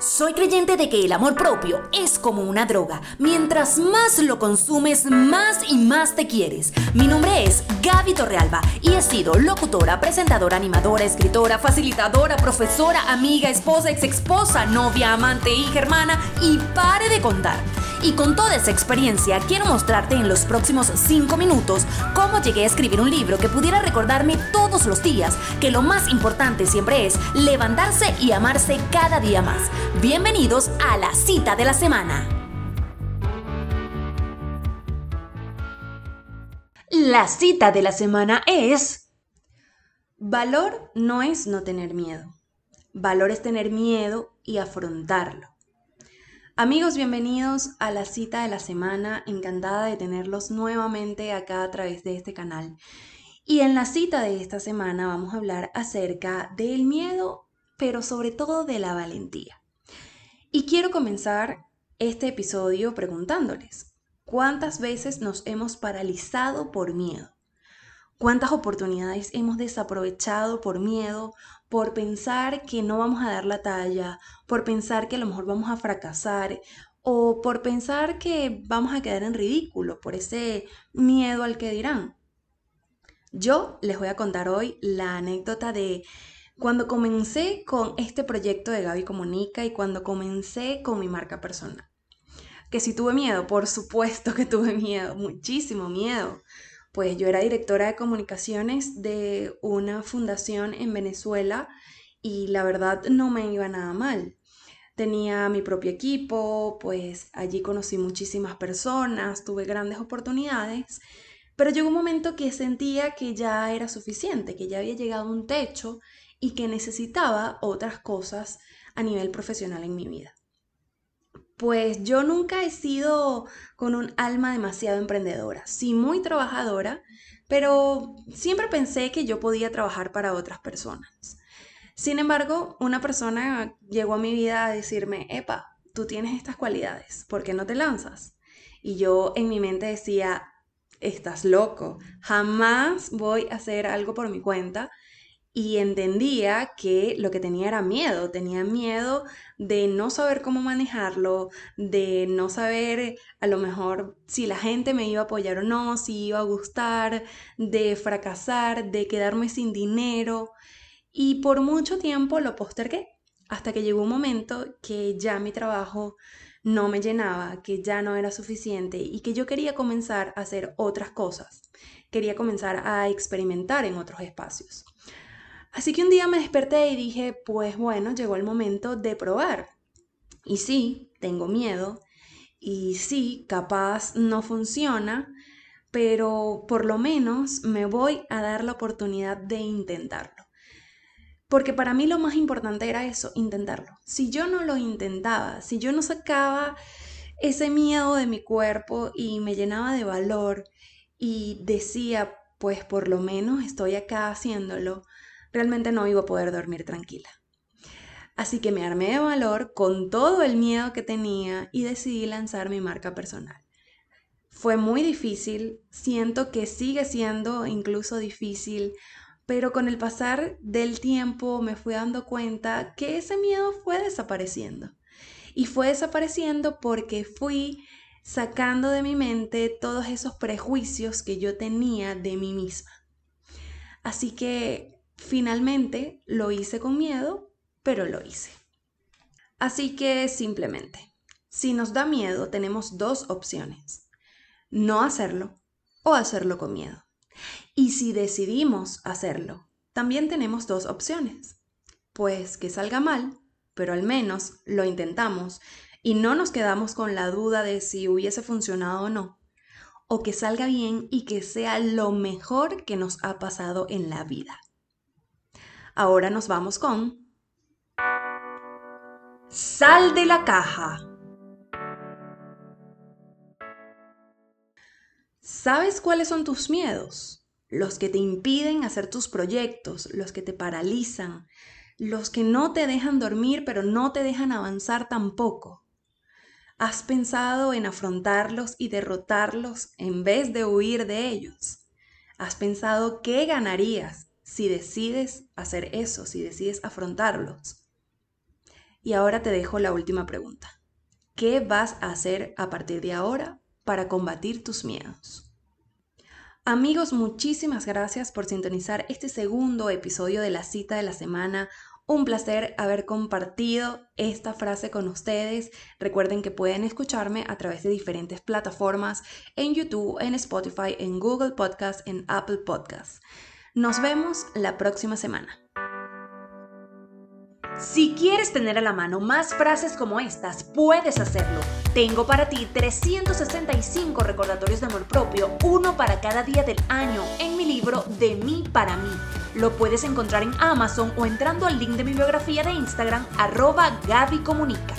Soy creyente de que el amor propio es como una droga. Mientras más lo consumes, más y más te quieres. Mi nombre es Gaby Torrealba y he sido locutora, presentadora, animadora, escritora, facilitadora, profesora, amiga, esposa, ex esposa, novia, amante, hija, hermana y pare de contar. Y con toda esa experiencia quiero mostrarte en los próximos 5 minutos cómo llegué a escribir un libro que pudiera recordarme todos los días que lo más importante siempre es levantarse y amarse cada día más. Bienvenidos a la cita de la semana. La cita de la semana es... Valor no es no tener miedo. Valor es tener miedo y afrontarlo. Amigos, bienvenidos a la cita de la semana. Encantada de tenerlos nuevamente acá a través de este canal. Y en la cita de esta semana vamos a hablar acerca del miedo, pero sobre todo de la valentía. Y quiero comenzar este episodio preguntándoles, ¿cuántas veces nos hemos paralizado por miedo? ¿Cuántas oportunidades hemos desaprovechado por miedo, por pensar que no vamos a dar la talla, por pensar que a lo mejor vamos a fracasar o por pensar que vamos a quedar en ridículo, por ese miedo al que dirán? Yo les voy a contar hoy la anécdota de cuando comencé con este proyecto de Gaby Comunica y cuando comencé con mi marca personal. Que si tuve miedo, por supuesto que tuve miedo, muchísimo miedo pues yo era directora de comunicaciones de una fundación en Venezuela y la verdad no me iba nada mal. Tenía mi propio equipo, pues allí conocí muchísimas personas, tuve grandes oportunidades, pero llegó un momento que sentía que ya era suficiente, que ya había llegado un techo y que necesitaba otras cosas a nivel profesional en mi vida. Pues yo nunca he sido con un alma demasiado emprendedora, sí muy trabajadora, pero siempre pensé que yo podía trabajar para otras personas. Sin embargo, una persona llegó a mi vida a decirme, Epa, tú tienes estas cualidades, ¿por qué no te lanzas? Y yo en mi mente decía, estás loco, jamás voy a hacer algo por mi cuenta y entendía que lo que tenía era miedo, tenía miedo de no saber cómo manejarlo, de no saber a lo mejor si la gente me iba a apoyar o no, si iba a gustar, de fracasar, de quedarme sin dinero. Y por mucho tiempo lo postergué, hasta que llegó un momento que ya mi trabajo no me llenaba, que ya no era suficiente y que yo quería comenzar a hacer otras cosas. Quería comenzar a experimentar en otros espacios. Así que un día me desperté y dije, pues bueno, llegó el momento de probar. Y sí, tengo miedo. Y sí, capaz no funciona, pero por lo menos me voy a dar la oportunidad de intentarlo. Porque para mí lo más importante era eso, intentarlo. Si yo no lo intentaba, si yo no sacaba ese miedo de mi cuerpo y me llenaba de valor y decía, pues por lo menos estoy acá haciéndolo, realmente no iba a poder dormir tranquila. Así que me armé de valor con todo el miedo que tenía y decidí lanzar mi marca personal. Fue muy difícil, siento que sigue siendo incluso difícil, pero con el pasar del tiempo me fui dando cuenta que ese miedo fue desapareciendo. Y fue desapareciendo porque fui sacando de mi mente todos esos prejuicios que yo tenía de mí misma. Así que Finalmente lo hice con miedo, pero lo hice. Así que simplemente, si nos da miedo, tenemos dos opciones. No hacerlo o hacerlo con miedo. Y si decidimos hacerlo, también tenemos dos opciones. Pues que salga mal, pero al menos lo intentamos y no nos quedamos con la duda de si hubiese funcionado o no. O que salga bien y que sea lo mejor que nos ha pasado en la vida. Ahora nos vamos con... Sal de la caja. ¿Sabes cuáles son tus miedos? Los que te impiden hacer tus proyectos, los que te paralizan, los que no te dejan dormir pero no te dejan avanzar tampoco. ¿Has pensado en afrontarlos y derrotarlos en vez de huir de ellos? ¿Has pensado qué ganarías si decides hacer eso, si decides afrontarlos. Y ahora te dejo la última pregunta. ¿Qué vas a hacer a partir de ahora para combatir tus miedos? Amigos, muchísimas gracias por sintonizar este segundo episodio de la cita de la semana. Un placer haber compartido esta frase con ustedes. Recuerden que pueden escucharme a través de diferentes plataformas en YouTube, en Spotify, en Google Podcast, en Apple Podcast. Nos vemos la próxima semana. Si quieres tener a la mano más frases como estas, puedes hacerlo. Tengo para ti 365 recordatorios de amor propio, uno para cada día del año, en mi libro De mí para mí. Lo puedes encontrar en Amazon o entrando al link de mi biografía de Instagram, arroba Gaby Comunica.